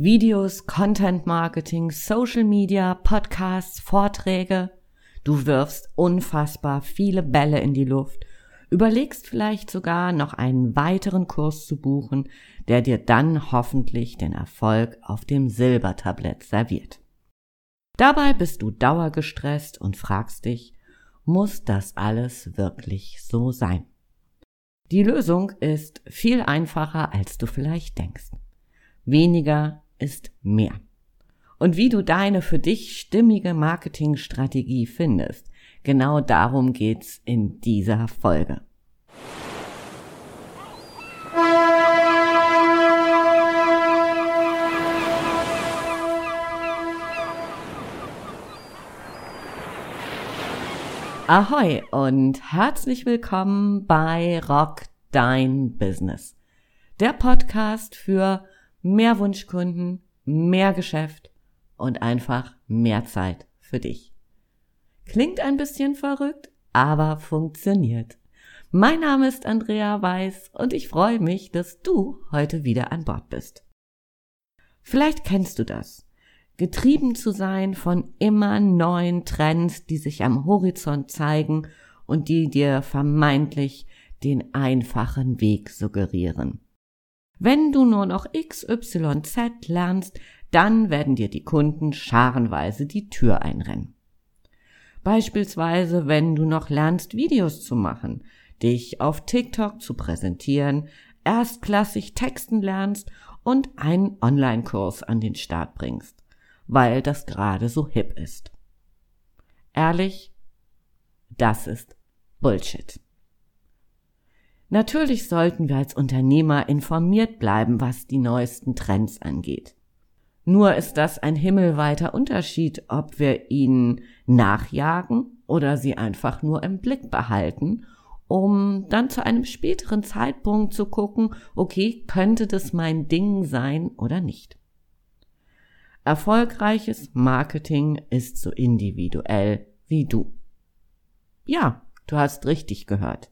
Videos, Content Marketing, Social Media, Podcasts, Vorträge. Du wirfst unfassbar viele Bälle in die Luft, überlegst vielleicht sogar noch einen weiteren Kurs zu buchen, der dir dann hoffentlich den Erfolg auf dem Silbertablett serviert. Dabei bist du dauergestresst und fragst dich, muss das alles wirklich so sein? Die Lösung ist viel einfacher, als du vielleicht denkst. Weniger ist mehr. Und wie du deine für dich stimmige Marketingstrategie findest, genau darum geht's in dieser Folge. Ahoi und herzlich willkommen bei Rock Dein Business. Der Podcast für mehr Wunschkunden, mehr Geschäft und einfach mehr Zeit für dich. Klingt ein bisschen verrückt, aber funktioniert. Mein Name ist Andrea Weiß und ich freue mich, dass du heute wieder an Bord bist. Vielleicht kennst du das getrieben zu sein von immer neuen Trends, die sich am Horizont zeigen und die dir vermeintlich den einfachen Weg suggerieren. Wenn du nur noch XYZ lernst, dann werden dir die Kunden scharenweise die Tür einrennen. Beispielsweise, wenn du noch lernst, Videos zu machen, dich auf TikTok zu präsentieren, erstklassig texten lernst und einen Online-Kurs an den Start bringst weil das gerade so hip ist. Ehrlich, das ist Bullshit. Natürlich sollten wir als Unternehmer informiert bleiben, was die neuesten Trends angeht. Nur ist das ein himmelweiter Unterschied, ob wir ihnen nachjagen oder sie einfach nur im Blick behalten, um dann zu einem späteren Zeitpunkt zu gucken, okay, könnte das mein Ding sein oder nicht. Erfolgreiches Marketing ist so individuell wie du. Ja, du hast richtig gehört.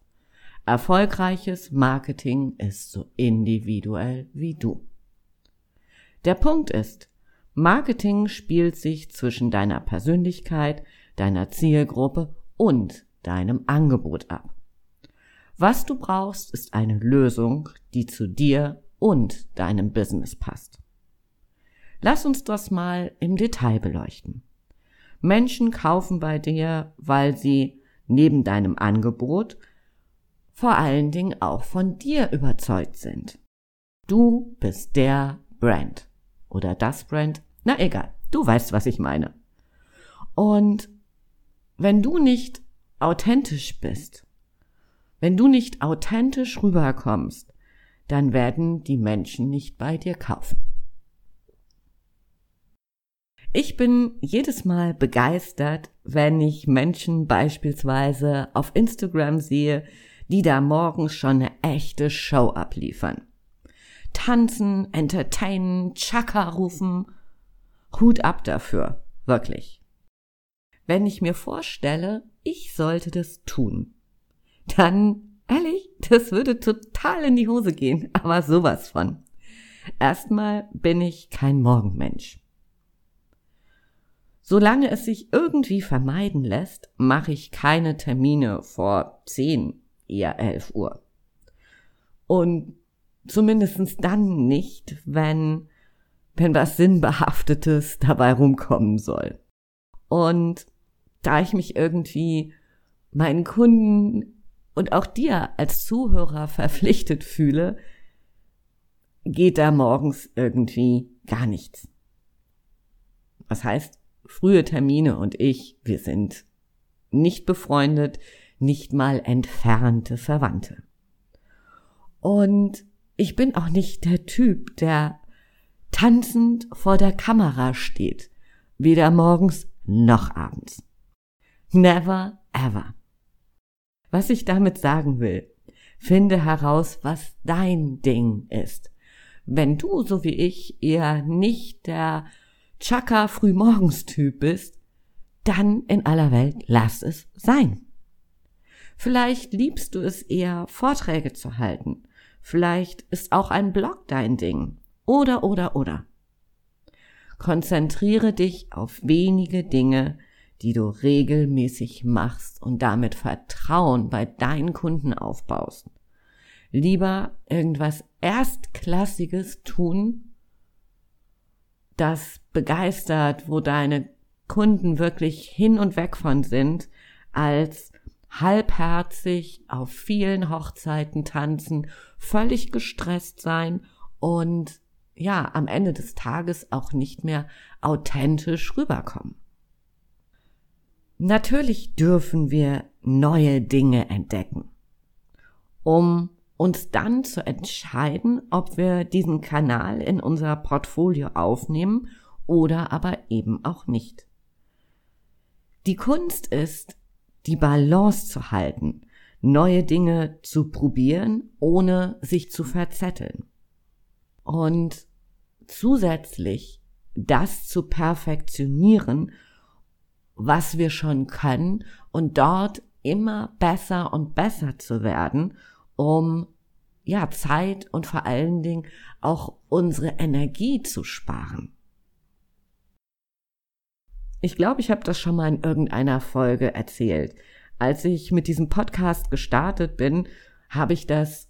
Erfolgreiches Marketing ist so individuell wie du. Der Punkt ist, Marketing spielt sich zwischen deiner Persönlichkeit, deiner Zielgruppe und deinem Angebot ab. Was du brauchst, ist eine Lösung, die zu dir und deinem Business passt. Lass uns das mal im Detail beleuchten. Menschen kaufen bei dir, weil sie neben deinem Angebot vor allen Dingen auch von dir überzeugt sind. Du bist der Brand oder das Brand, na egal, du weißt, was ich meine. Und wenn du nicht authentisch bist, wenn du nicht authentisch rüberkommst, dann werden die Menschen nicht bei dir kaufen. Ich bin jedes Mal begeistert, wenn ich Menschen beispielsweise auf Instagram sehe, die da morgens schon eine echte Show abliefern. Tanzen, entertainen, Chaka rufen. Hut ab dafür, wirklich. Wenn ich mir vorstelle, ich sollte das tun, dann, ehrlich, das würde total in die Hose gehen, aber sowas von. Erstmal bin ich kein Morgenmensch. Solange es sich irgendwie vermeiden lässt, mache ich keine Termine vor 10, eher 11 Uhr. Und zumindestens dann nicht, wenn, wenn was Sinnbehaftetes dabei rumkommen soll. Und da ich mich irgendwie meinen Kunden und auch dir als Zuhörer verpflichtet fühle, geht da morgens irgendwie gar nichts. Was heißt, frühe Termine und ich, wir sind nicht befreundet, nicht mal entfernte Verwandte. Und ich bin auch nicht der Typ, der tanzend vor der Kamera steht, weder morgens noch abends. Never ever. Was ich damit sagen will, finde heraus, was dein Ding ist. Wenn du, so wie ich, eher nicht der Chaka Frühmorgens-Typ bist, dann in aller Welt lass es sein. Vielleicht liebst du es eher, Vorträge zu halten. Vielleicht ist auch ein Blog dein Ding. Oder, oder, oder. Konzentriere dich auf wenige Dinge, die du regelmäßig machst und damit Vertrauen bei deinen Kunden aufbaust. Lieber irgendwas Erstklassiges tun, das begeistert, wo deine Kunden wirklich hin und weg von sind, als halbherzig auf vielen Hochzeiten tanzen, völlig gestresst sein und ja, am Ende des Tages auch nicht mehr authentisch rüberkommen. Natürlich dürfen wir neue Dinge entdecken, um uns dann zu entscheiden, ob wir diesen Kanal in unser Portfolio aufnehmen oder aber eben auch nicht. Die Kunst ist, die Balance zu halten, neue Dinge zu probieren, ohne sich zu verzetteln. Und zusätzlich das zu perfektionieren, was wir schon können und dort immer besser und besser zu werden, um ja Zeit und vor allen Dingen auch unsere Energie zu sparen. Ich glaube, ich habe das schon mal in irgendeiner Folge erzählt. Als ich mit diesem Podcast gestartet bin, habe ich das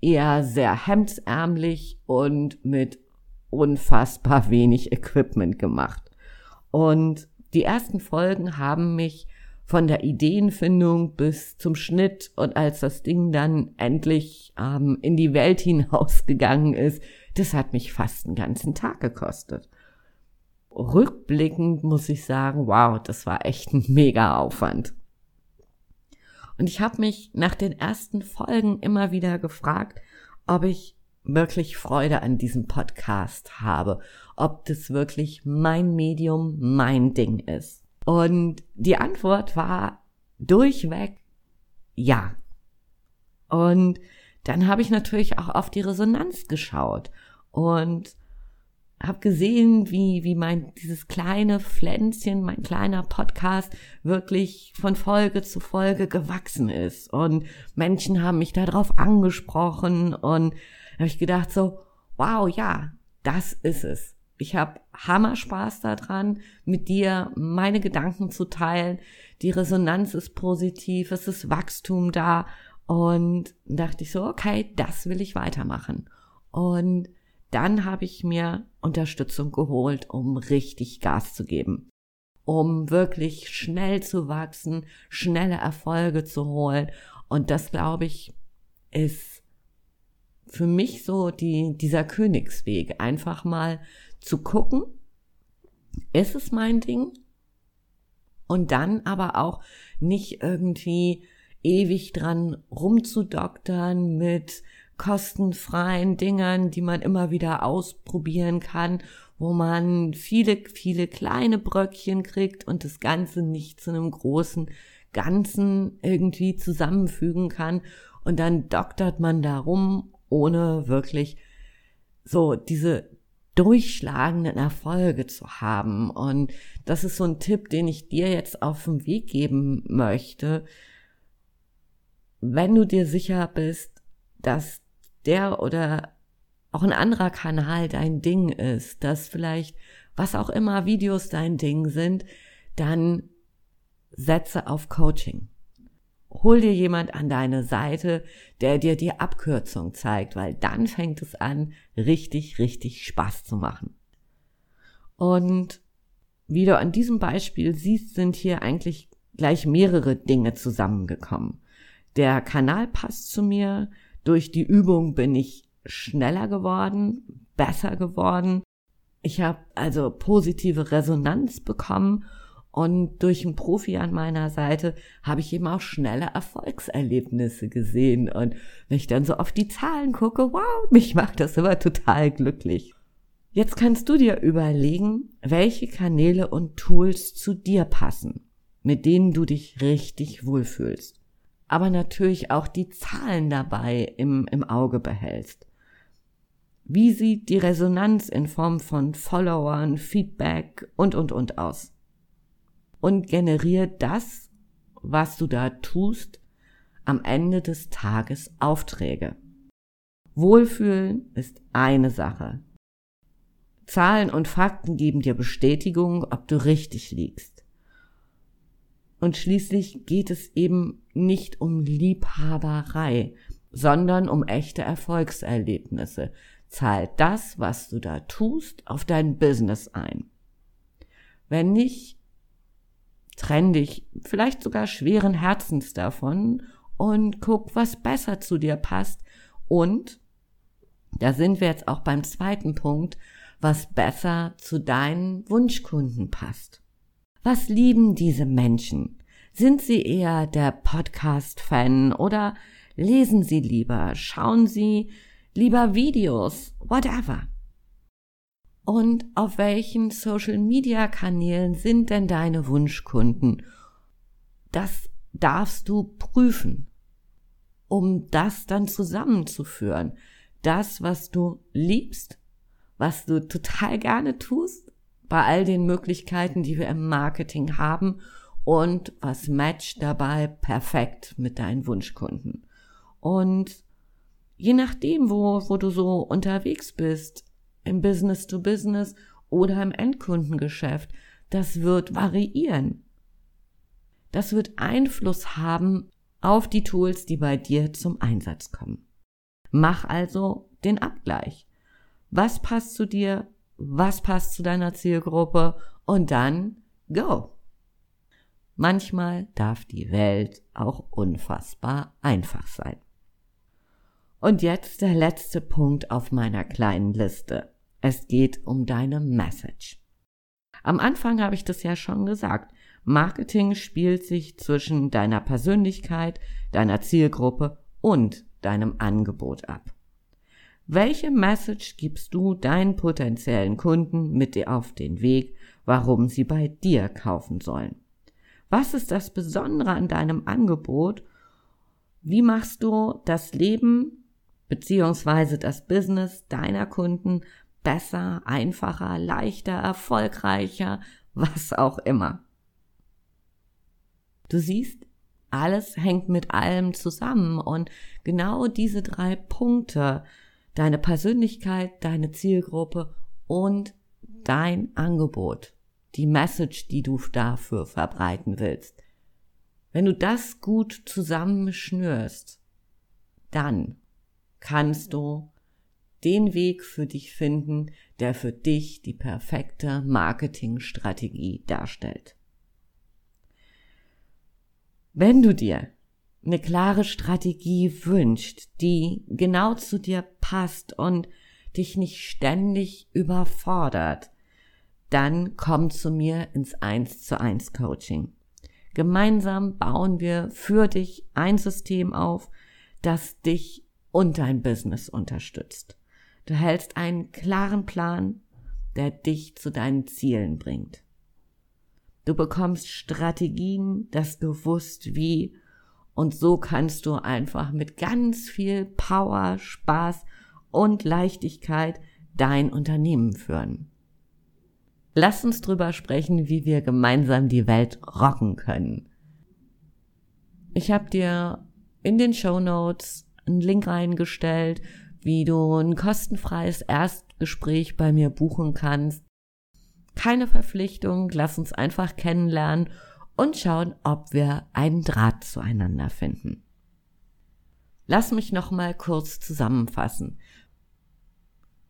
eher sehr hemdsärmlich und mit unfassbar wenig Equipment gemacht. Und die ersten Folgen haben mich von der Ideenfindung bis zum Schnitt und als das Ding dann endlich ähm, in die Welt hinausgegangen ist, das hat mich fast einen ganzen Tag gekostet. Rückblickend muss ich sagen, wow, das war echt ein mega Aufwand. Und ich habe mich nach den ersten Folgen immer wieder gefragt, ob ich wirklich Freude an diesem Podcast habe, ob das wirklich mein Medium, mein Ding ist. Und die Antwort war durchweg ja. Und dann habe ich natürlich auch auf die Resonanz geschaut und habe gesehen, wie, wie mein, dieses kleine Pflänzchen, mein kleiner Podcast wirklich von Folge zu Folge gewachsen ist. Und Menschen haben mich darauf angesprochen und habe ich gedacht so, wow, ja, das ist es. Ich habe Hammer Spaß daran, mit dir meine Gedanken zu teilen. Die Resonanz ist positiv, es ist Wachstum da. Und dachte ich so, okay, das will ich weitermachen. Und dann habe ich mir Unterstützung geholt, um richtig Gas zu geben, um wirklich schnell zu wachsen, schnelle Erfolge zu holen. Und das, glaube ich, ist für mich so die, dieser Königsweg. Einfach mal zu gucken, ist es mein Ding? Und dann aber auch nicht irgendwie ewig dran rumzudoktern mit kostenfreien Dingern, die man immer wieder ausprobieren kann, wo man viele, viele kleine Bröckchen kriegt und das Ganze nicht zu einem großen Ganzen irgendwie zusammenfügen kann. Und dann doktert man darum, ohne wirklich so diese durchschlagenden Erfolge zu haben. Und das ist so ein Tipp, den ich dir jetzt auf den Weg geben möchte. Wenn du dir sicher bist, dass der oder auch ein anderer Kanal dein Ding ist, dass vielleicht was auch immer Videos dein Ding sind, dann setze auf Coaching. Hol dir jemand an deine Seite, der dir die Abkürzung zeigt, weil dann fängt es an, richtig, richtig Spaß zu machen. Und wie du an diesem Beispiel siehst, sind hier eigentlich gleich mehrere Dinge zusammengekommen. Der Kanal passt zu mir, durch die Übung bin ich schneller geworden, besser geworden. Ich habe also positive Resonanz bekommen und durch einen Profi an meiner Seite habe ich eben auch schnelle Erfolgserlebnisse gesehen. Und wenn ich dann so auf die Zahlen gucke, wow, mich macht das immer total glücklich. Jetzt kannst du dir überlegen, welche Kanäle und Tools zu dir passen, mit denen du dich richtig wohlfühlst aber natürlich auch die Zahlen dabei im, im Auge behältst. Wie sieht die Resonanz in Form von Followern, Feedback und, und, und aus? Und generiert das, was du da tust, am Ende des Tages Aufträge. Wohlfühlen ist eine Sache. Zahlen und Fakten geben dir Bestätigung, ob du richtig liegst. Und schließlich geht es eben nicht um Liebhaberei, sondern um echte Erfolgserlebnisse. Zahlt das, was du da tust, auf dein Business ein. Wenn nicht, trenn dich vielleicht sogar schweren Herzens davon und guck, was besser zu dir passt. Und da sind wir jetzt auch beim zweiten Punkt, was besser zu deinen Wunschkunden passt. Was lieben diese Menschen? Sind sie eher der Podcast-Fan oder lesen sie lieber, schauen sie lieber Videos, whatever? Und auf welchen Social-Media-Kanälen sind denn deine Wunschkunden? Das darfst du prüfen, um das dann zusammenzuführen. Das, was du liebst, was du total gerne tust, bei all den Möglichkeiten, die wir im Marketing haben und was matcht dabei perfekt mit deinen Wunschkunden. Und je nachdem, wo, wo du so unterwegs bist, im Business to Business oder im Endkundengeschäft, das wird variieren. Das wird Einfluss haben auf die Tools, die bei dir zum Einsatz kommen. Mach also den Abgleich. Was passt zu dir? Was passt zu deiner Zielgruppe? Und dann go. Manchmal darf die Welt auch unfassbar einfach sein. Und jetzt der letzte Punkt auf meiner kleinen Liste. Es geht um deine Message. Am Anfang habe ich das ja schon gesagt. Marketing spielt sich zwischen deiner Persönlichkeit, deiner Zielgruppe und deinem Angebot ab. Welche Message gibst du deinen potenziellen Kunden mit dir auf den Weg, warum sie bei dir kaufen sollen? Was ist das Besondere an deinem Angebot? Wie machst du das Leben beziehungsweise das Business deiner Kunden besser, einfacher, leichter, erfolgreicher, was auch immer? Du siehst, alles hängt mit allem zusammen und genau diese drei Punkte, deine Persönlichkeit, deine Zielgruppe und dein Angebot, die Message, die du dafür verbreiten willst. Wenn du das gut zusammenschnürst, dann kannst du den Weg für dich finden, der für dich die perfekte Marketingstrategie darstellt. Wenn du dir eine klare Strategie wünscht, die genau zu dir passt und dich nicht ständig überfordert, dann komm zu mir ins 1 zu 1 Coaching. Gemeinsam bauen wir für dich ein System auf, das dich und dein Business unterstützt. Du hältst einen klaren Plan, der dich zu deinen Zielen bringt. Du bekommst Strategien, das bewusst wie und so kannst du einfach mit ganz viel Power, Spaß und Leichtigkeit dein Unternehmen führen. Lass uns drüber sprechen, wie wir gemeinsam die Welt rocken können. Ich habe dir in den Show Notes einen Link reingestellt, wie du ein kostenfreies Erstgespräch bei mir buchen kannst. Keine Verpflichtung, lass uns einfach kennenlernen und schauen, ob wir einen Draht zueinander finden. Lass mich noch mal kurz zusammenfassen.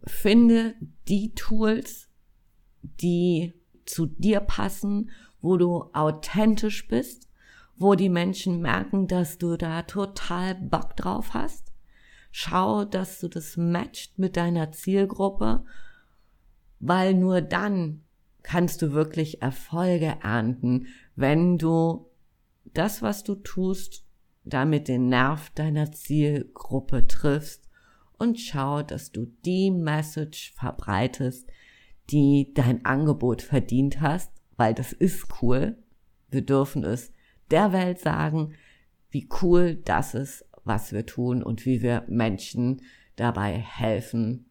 Finde die Tools, die zu dir passen, wo du authentisch bist, wo die Menschen merken, dass du da total Bock drauf hast. Schau, dass du das matcht mit deiner Zielgruppe, weil nur dann kannst du wirklich Erfolge ernten, wenn du das, was du tust, damit den Nerv deiner Zielgruppe triffst und schau, dass du die Message verbreitest, die dein Angebot verdient hast, weil das ist cool. Wir dürfen es der Welt sagen, wie cool das ist, was wir tun und wie wir Menschen dabei helfen,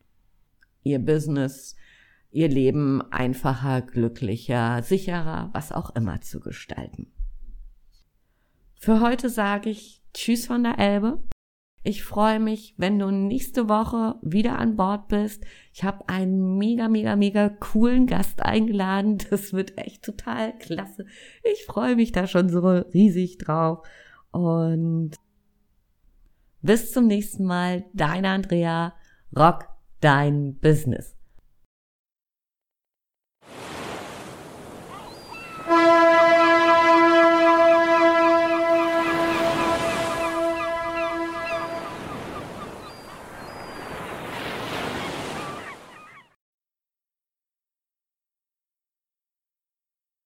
ihr Business ihr Leben einfacher, glücklicher, sicherer, was auch immer zu gestalten. Für heute sage ich Tschüss von der Elbe. Ich freue mich, wenn du nächste Woche wieder an Bord bist. Ich habe einen mega, mega, mega coolen Gast eingeladen. Das wird echt total klasse. Ich freue mich da schon so riesig drauf. Und bis zum nächsten Mal. Deine Andrea. Rock dein Business.